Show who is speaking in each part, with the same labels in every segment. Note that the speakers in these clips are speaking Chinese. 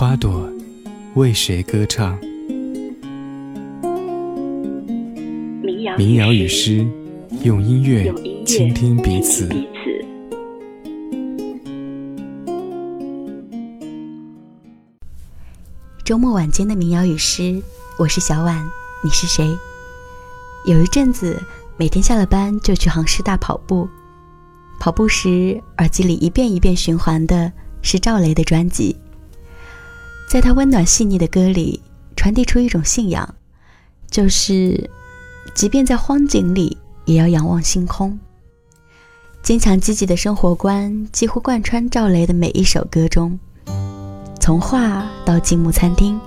Speaker 1: 花朵为谁歌唱？民谣与诗，用音乐倾听彼此。
Speaker 2: 周末晚间的民谣与诗，我是小婉，你是谁？有一阵子，每天下了班就去杭师大跑步。跑步时，耳机里一遍一遍循环的是赵雷的专辑。在他温暖细腻的歌里，传递出一种信仰，就是，即便在荒井里，也要仰望星空。坚强积极的生活观几乎贯穿赵雷的每一首歌中。从画到静木餐厅，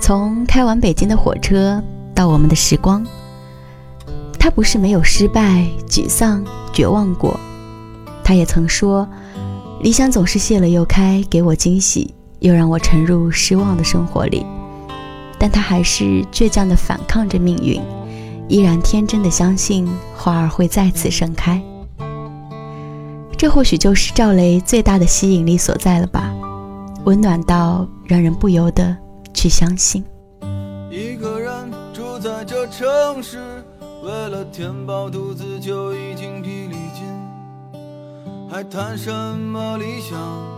Speaker 2: 从开往北京的火车到我们的时光，他不是没有失败、沮丧、绝望过。他也曾说，理想总是谢了又开，给我惊喜，又让我沉入失望的生活里。但他还是倔强地反抗着命运，依然天真地相信花儿会再次盛开。这或许就是赵雷最大的吸引力所在了吧。温暖到让人不由得去相信。
Speaker 3: 一个人住在这城市，为了填饱肚子就已经疲力尽，还谈什么理想？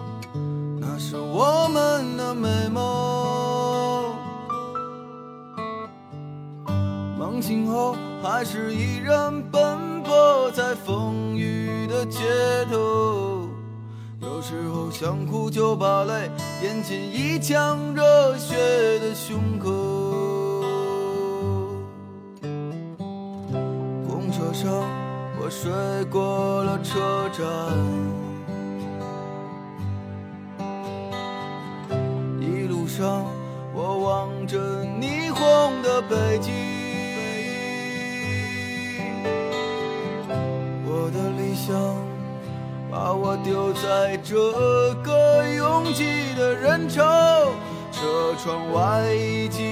Speaker 3: 那是我们的美梦。梦醒后，还是依然奔波在风雨的街头。有时候想哭就把泪咽进一腔热血的胸口。公车上我睡过了车站，这个拥挤的人潮，车窗外已经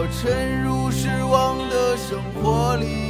Speaker 3: 我沉入失望的生活里。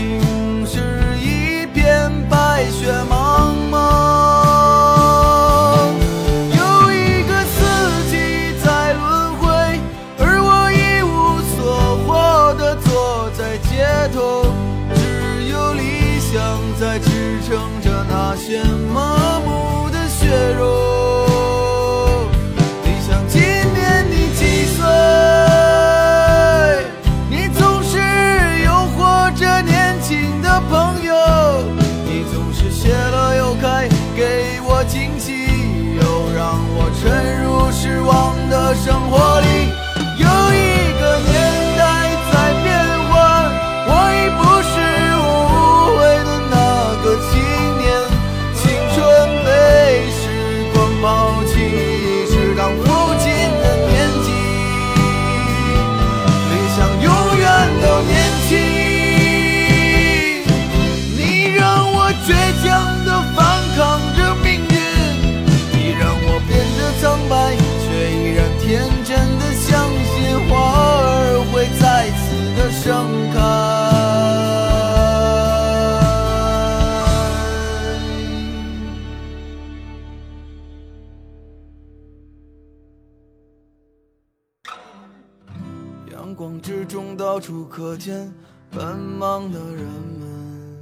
Speaker 3: 到处可见奔忙的人们。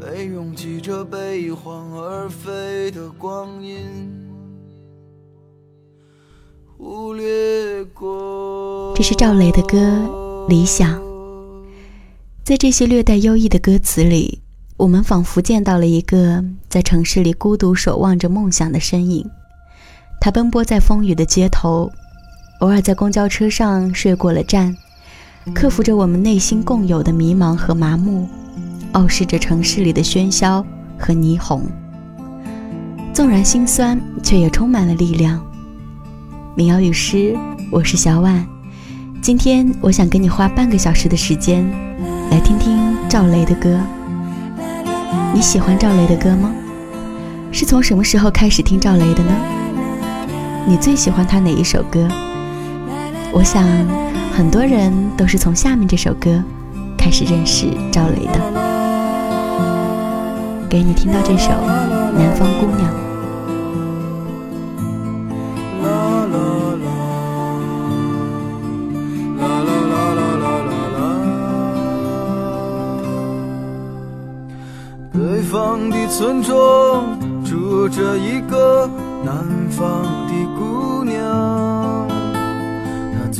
Speaker 3: 被拥挤着悲欢而飞的光阴忽略过。
Speaker 2: 这是赵雷的歌《理想》。在这些略带忧郁的歌词里，我们仿佛见到了一个在城市里孤独守望着梦想的身影。他奔波在风雨的街头，偶尔在公交车上睡过了站，克服着我们内心共有的迷茫和麻木，傲视着城市里的喧嚣和霓虹。纵然心酸，却也充满了力量。民谣与诗，我是小婉。今天我想跟你花半个小时的时间，来听听赵雷的歌。你喜欢赵雷的歌吗？是从什么时候开始听赵雷的呢？你最喜欢他哪一首歌？我想很多人都是从下面这首歌开始认识赵雷的。给你听到这首《南方姑娘》。
Speaker 3: 北方的村庄住着一个南方的姑娘，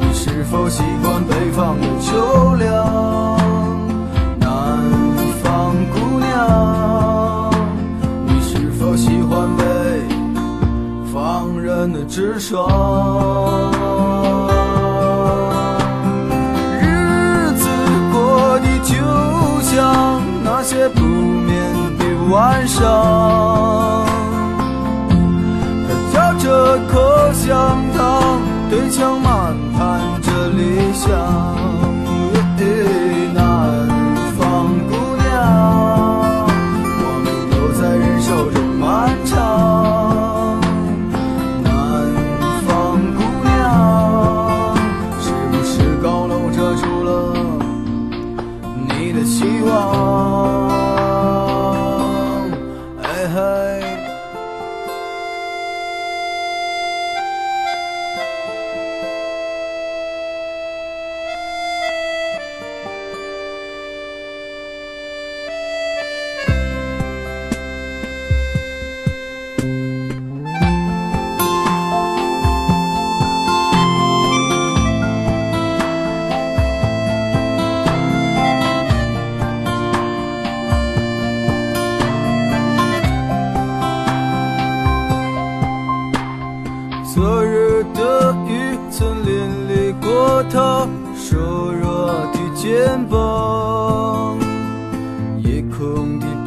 Speaker 3: 你是否习惯北方的秋凉？南方姑娘，你是否喜欢北方人的直爽？日子过得就像那些不眠的晚上，他嚼着口香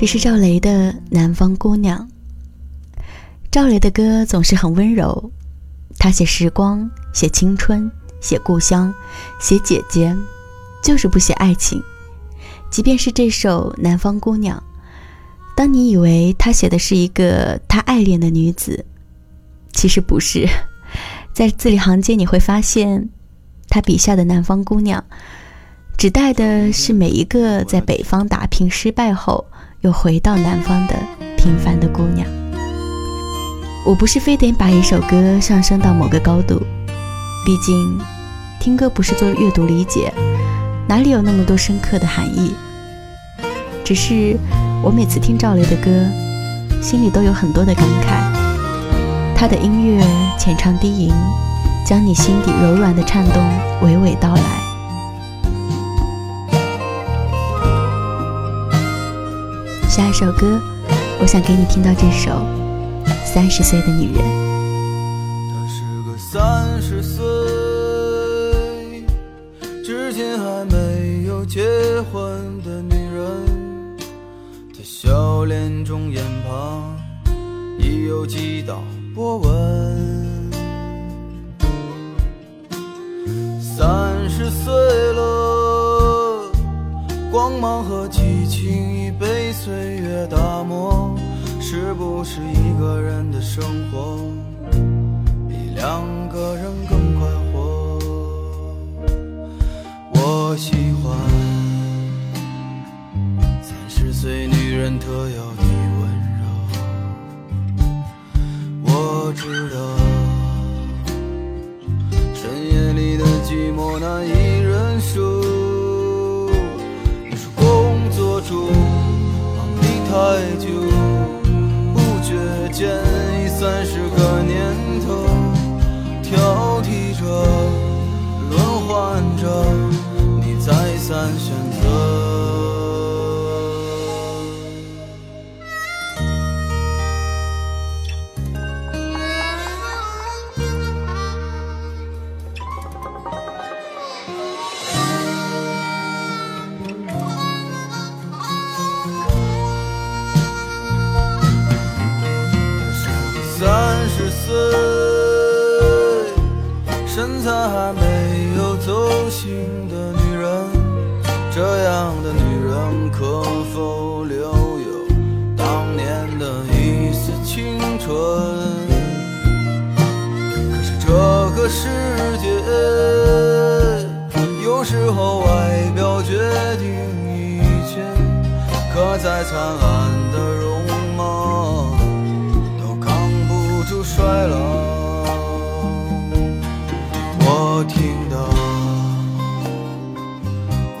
Speaker 2: 这是赵雷的《南方姑娘》。赵雷的歌总是很温柔，他写时光，写青春，写故乡，写姐姐，就是不写爱情。即便是这首《南方姑娘》，当你以为他写的是一个他爱恋的女子，其实不是。在字里行间你会发现，他笔下的南方姑娘，指代的是每一个在北方打拼失败后。又回到南方的平凡的姑娘。我不是非得把一首歌上升到某个高度，毕竟听歌不是做阅读理解，哪里有那么多深刻的含义？只是我每次听赵雷的歌，心里都有很多的感慨。他的音乐浅唱低吟，将你心底柔软的颤动娓娓道来。下一首歌，我想给你听到这首《三十岁的女人》。
Speaker 3: 她是个三十岁，至今还没有结婚的女人。她笑脸中眼旁已有几道波纹。不是一个人的生活比两个人更快活？我喜欢三十岁女人特有的温柔。我知道深夜里的寂寞难以再灿烂的容貌。都扛不住衰老。我听到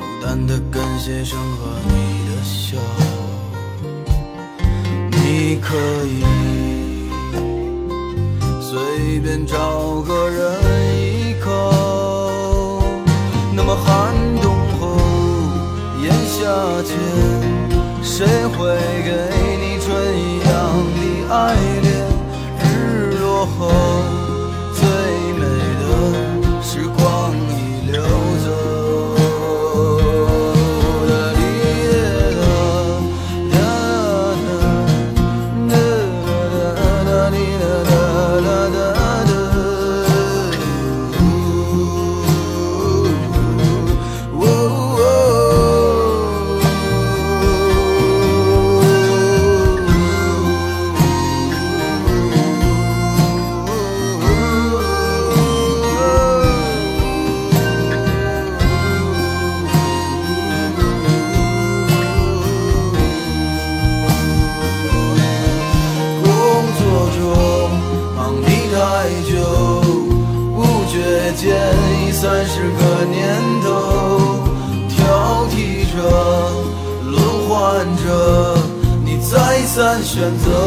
Speaker 3: 孤单的跟鞋声和你的笑，你可以随便找个人依靠，那么寒冬和间，谁会给你春一样的爱恋？日落后。选择。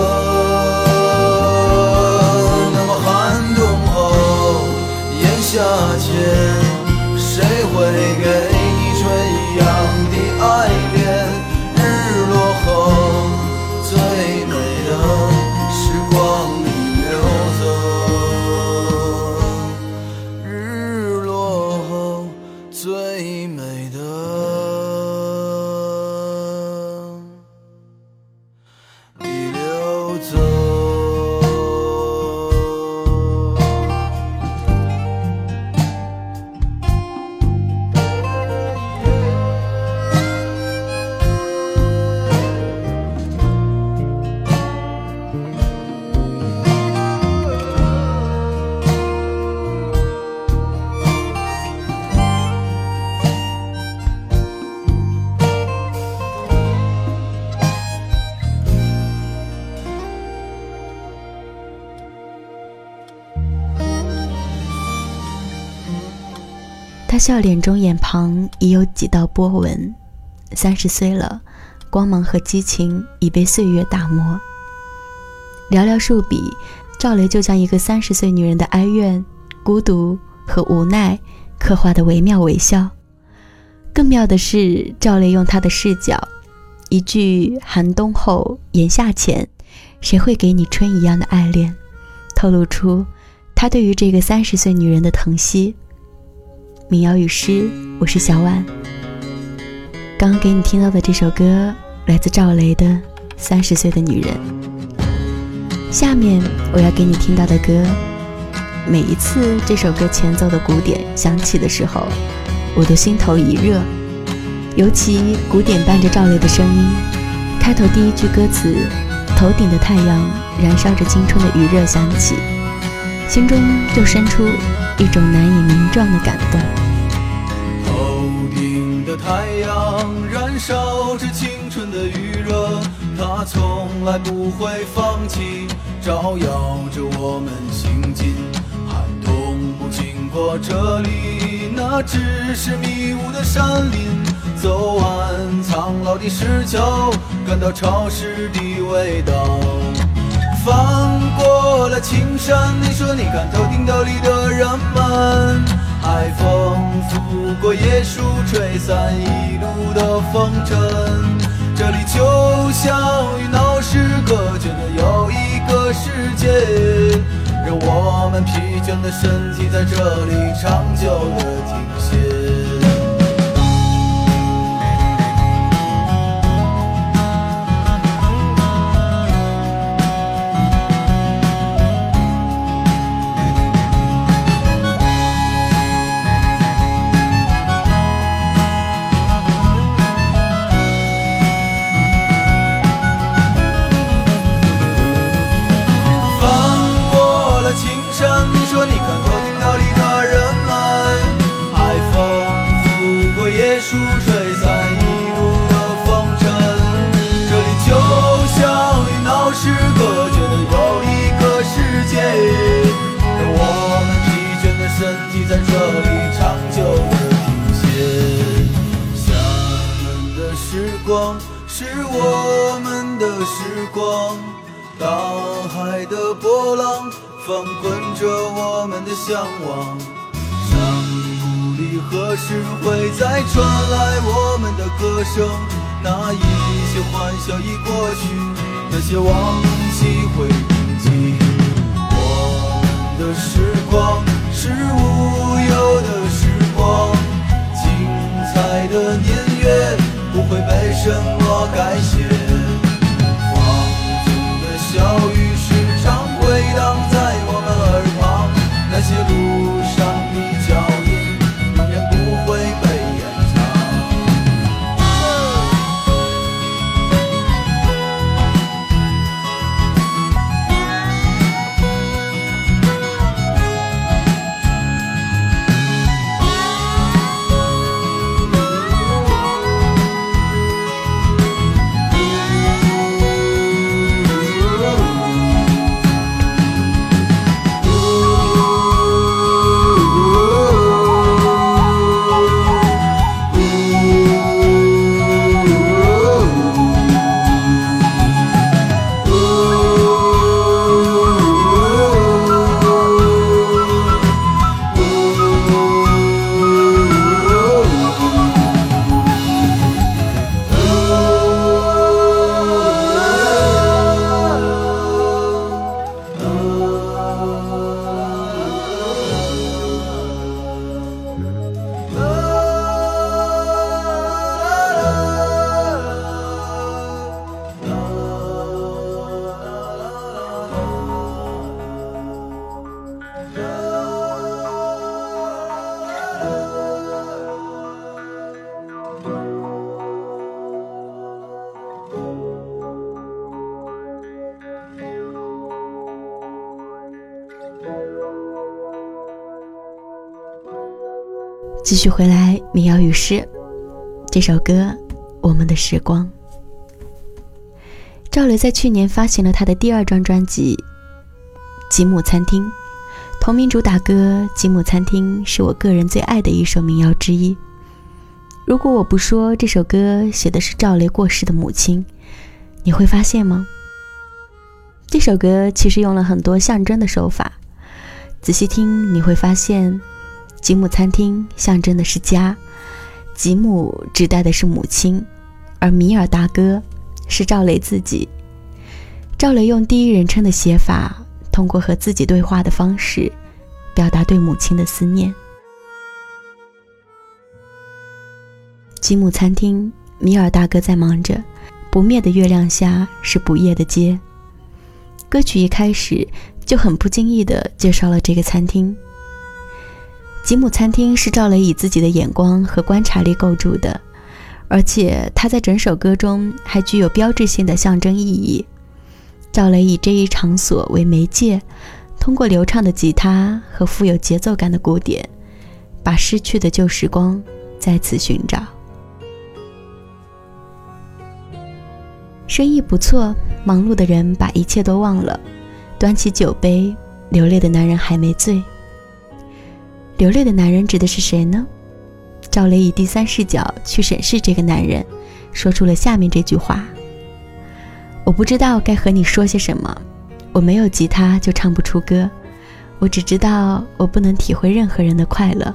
Speaker 2: 他笑脸中眼旁已有几道波纹，三十岁了，光芒和激情已被岁月打磨。寥寥数笔，赵雷就将一个三十岁女人的哀怨、孤独和无奈刻画的惟妙惟肖。更妙的是，赵雷用他的视角，一句“寒冬后，炎夏前，谁会给你春一样的爱恋”，透露出他对于这个三十岁女人的疼惜。民谣与诗，我是小婉。刚刚给你听到的这首歌来自赵雷的《三十岁的女人》。下面我要给你听到的歌，每一次这首歌前奏的鼓点响起的时候，我都心头一热。尤其鼓点伴着赵雷的声音，开头第一句歌词“头顶的太阳燃烧着青春的余热”响起，心中就生出一种难以名状的感动。
Speaker 3: 头顶的太阳燃烧着青春的余热，它从来不会放弃，照耀着我们行进。寒冬不经过这里，那只是迷雾的山林。走完苍老的石桥，感到潮湿的味道。翻过了青山，你说你看头顶斗笠的人们。海风拂过椰树，吹散一路的风尘。这里就像与闹市隔绝的又一个世界，让我们疲倦的身体在这里长久的停歇。什么改写。
Speaker 2: 继续回来，民谣与诗这首歌《我们的时光》。赵雷在去年发行了他的第二张专辑《吉姆餐厅》，同名主打歌《吉姆餐厅》是我个人最爱的一首民谣之一。如果我不说这首歌写的是赵雷过世的母亲，你会发现吗？这首歌其实用了很多象征的手法，仔细听你会发现。吉姆餐厅象征的是家，吉姆指代的是母亲，而米尔大哥是赵雷自己。赵雷用第一人称的写法，通过和自己对话的方式，表达对母亲的思念。吉姆餐厅，米尔大哥在忙着，不灭的月亮下是不夜的街。歌曲一开始就很不经意地介绍了这个餐厅。吉姆餐厅是赵雷以自己的眼光和观察力构筑的，而且他在整首歌中还具有标志性的象征意义。赵雷以这一场所为媒介，通过流畅的吉他和富有节奏感的鼓点，把失去的旧时光再次寻找。生意不错，忙碌的人把一切都忘了，端起酒杯，流泪的男人还没醉。流泪的男人指的是谁呢？赵雷以第三视角去审视这个男人，说出了下面这句话：“我不知道该和你说些什么，我没有吉他就唱不出歌，我只知道我不能体会任何人的快乐。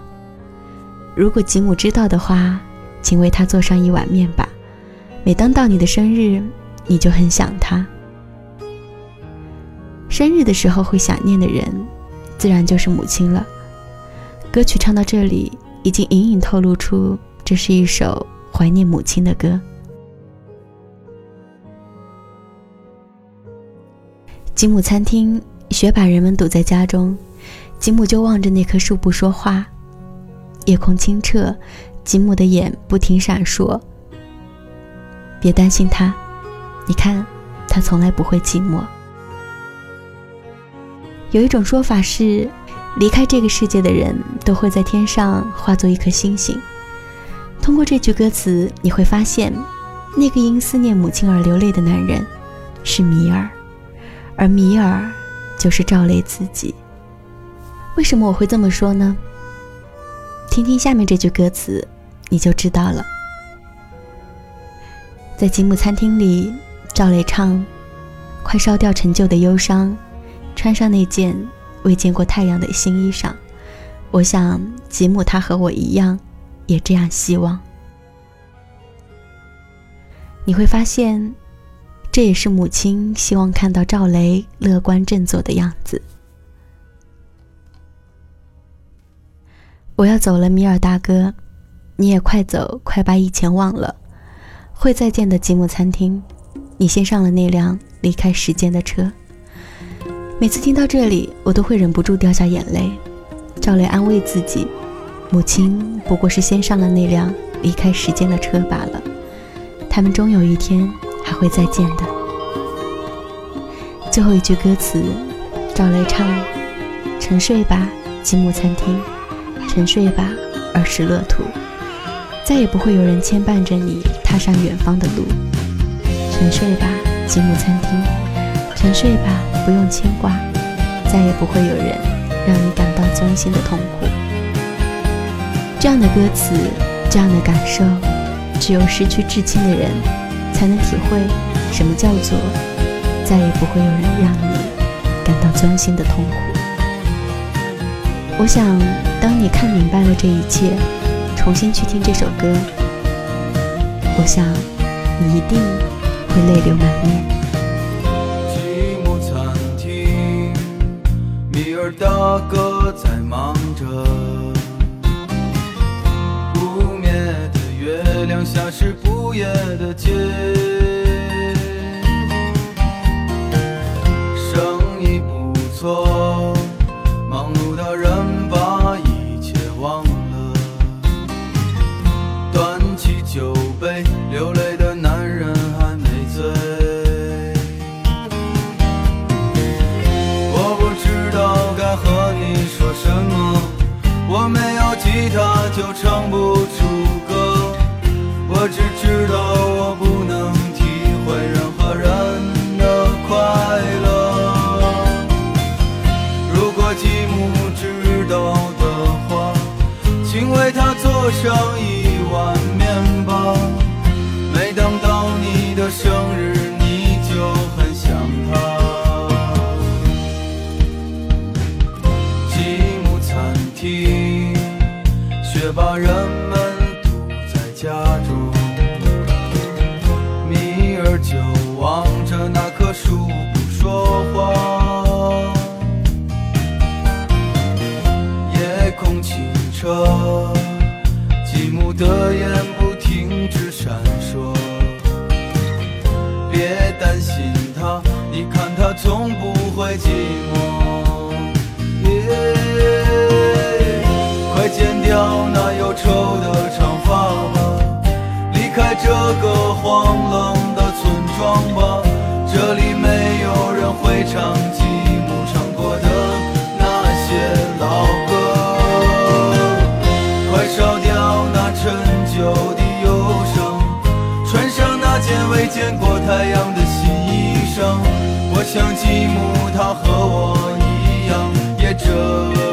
Speaker 2: 如果吉姆知道的话，请为他做上一碗面吧。每当到你的生日，你就很想他。生日的时候会想念的人，自然就是母亲了。”歌曲唱到这里，已经隐隐透露出这是一首怀念母亲的歌。吉姆餐厅，雪把人们堵在家中，吉姆就望着那棵树不说话。夜空清澈，吉姆的眼不停闪烁。别担心他，你看，他从来不会寂寞。有一种说法是。离开这个世界的人都会在天上化作一颗星星。通过这句歌词，你会发现，那个因思念母亲而流泪的男人是米尔，而米尔就是赵雷自己。为什么我会这么说呢？听听下面这句歌词，你就知道了。在吉姆餐厅里，赵雷唱：“快烧掉陈旧的忧伤，穿上那件。”未见过太阳的新衣裳，我想吉姆他和我一样，也这样希望。你会发现，这也是母亲希望看到赵雷乐观振作的样子。我要走了，米尔大哥，你也快走，快把以前忘了。会再见的吉姆餐厅，你先上了那辆离开时间的车。每次听到这里，我都会忍不住掉下眼泪。赵雷安慰自己，母亲不过是先上了那辆离开时间的车罢了。他们终有一天还会再见的。最后一句歌词，赵雷唱：“沉睡吧，积木餐厅。”沉睡吧，儿时乐土，再也不会有人牵绊着你踏上远方的路。沉睡吧，积木餐厅。沉睡吧，不用牵挂，再也不会有人让你感到钻心的痛苦。这样的歌词，这样的感受，只有失去至亲的人才能体会什么叫做再也不会有人让你感到钻心的痛苦。我想，当你看明白了这一切，重新去听这首歌，我想你一定会泪流满面。
Speaker 3: 大哥在忙着。不灭的月亮下是不夜的街，声音见过太阳的新衣裳。我想吉姆他和我一样，也这。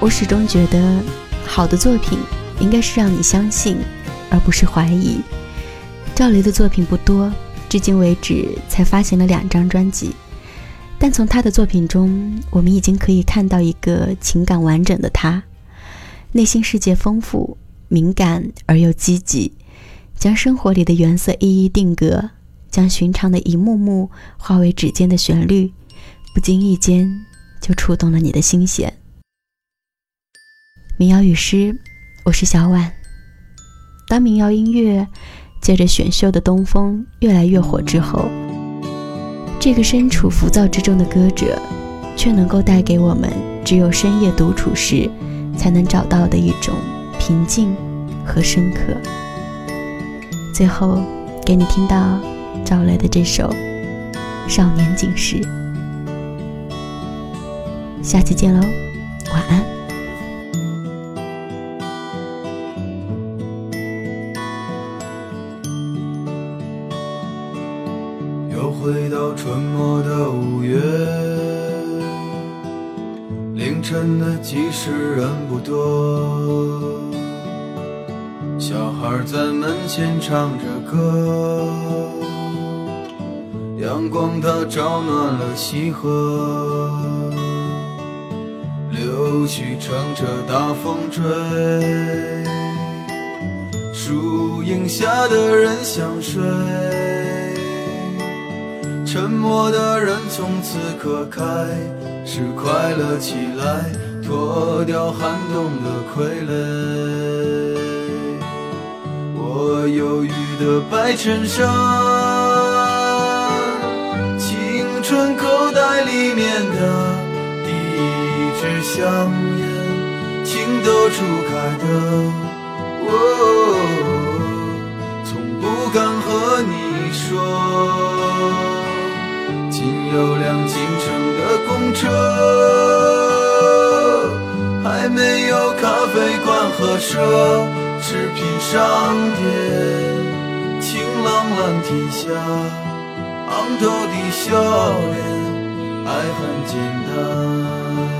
Speaker 2: 我始终觉得，好的作品应该是让你相信，而不是怀疑。赵雷的作品不多，至今为止才发行了两张专辑，但从他的作品中，我们已经可以看到一个情感完整的他，内心世界丰富、敏感而又积极，将生活里的原色一一定格，将寻常的一幕幕化为指尖的旋律，不经意间就触动了你的心弦。民谣与诗，我是小婉。当民谣音乐借着选秀的东风越来越火之后，这个身处浮躁之中的歌者，却能够带给我们只有深夜独处时才能找到的一种平静和深刻。最后，给你听到赵雷的这首《少年锦时》。下期见喽，晚安。
Speaker 3: 其实人不多，小孩在门前唱着歌，阳光它照暖了溪河，柳絮乘着大风追，树荫下的人想睡。沉默的人从此刻开始快乐起来，脱掉寒冬的傀儡。我忧郁的白衬衫，青春口袋里面的第一支香烟，情窦初开的我，从不敢和你说。仅有辆进城的公车，没有咖啡馆和奢侈品商店。晴朗蓝天下，昂头的笑脸，爱很简单。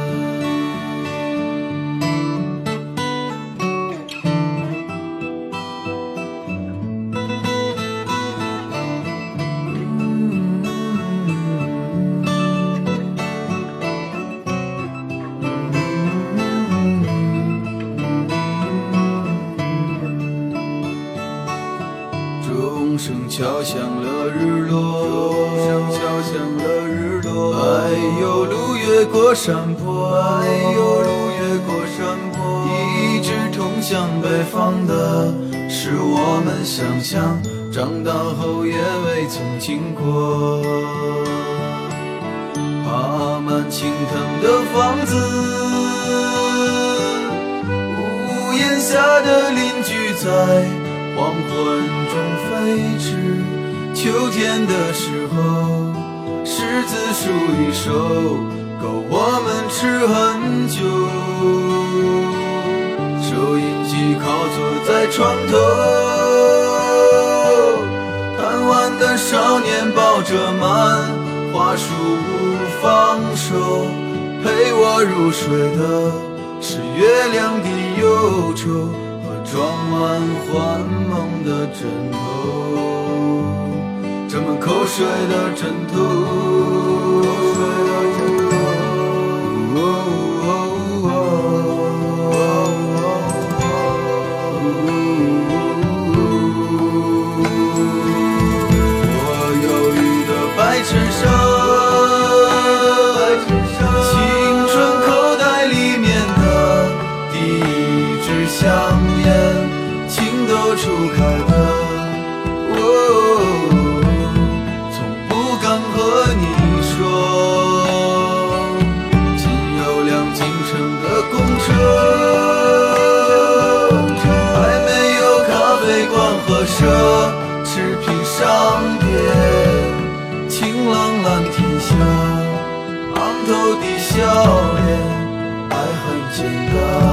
Speaker 3: 经过。爬满青藤的房子，屋檐下的邻居在。黄昏中飞驰，秋天的时候，柿子树一熟，够我们吃很久。收音机靠坐在床头，的少年抱着漫画书不放手，陪我入睡的是月亮的忧愁和。装满幻梦的枕头，沾满口水的枕头。侈品商店，晴朗蓝天下，昂头的笑脸，爱很简单。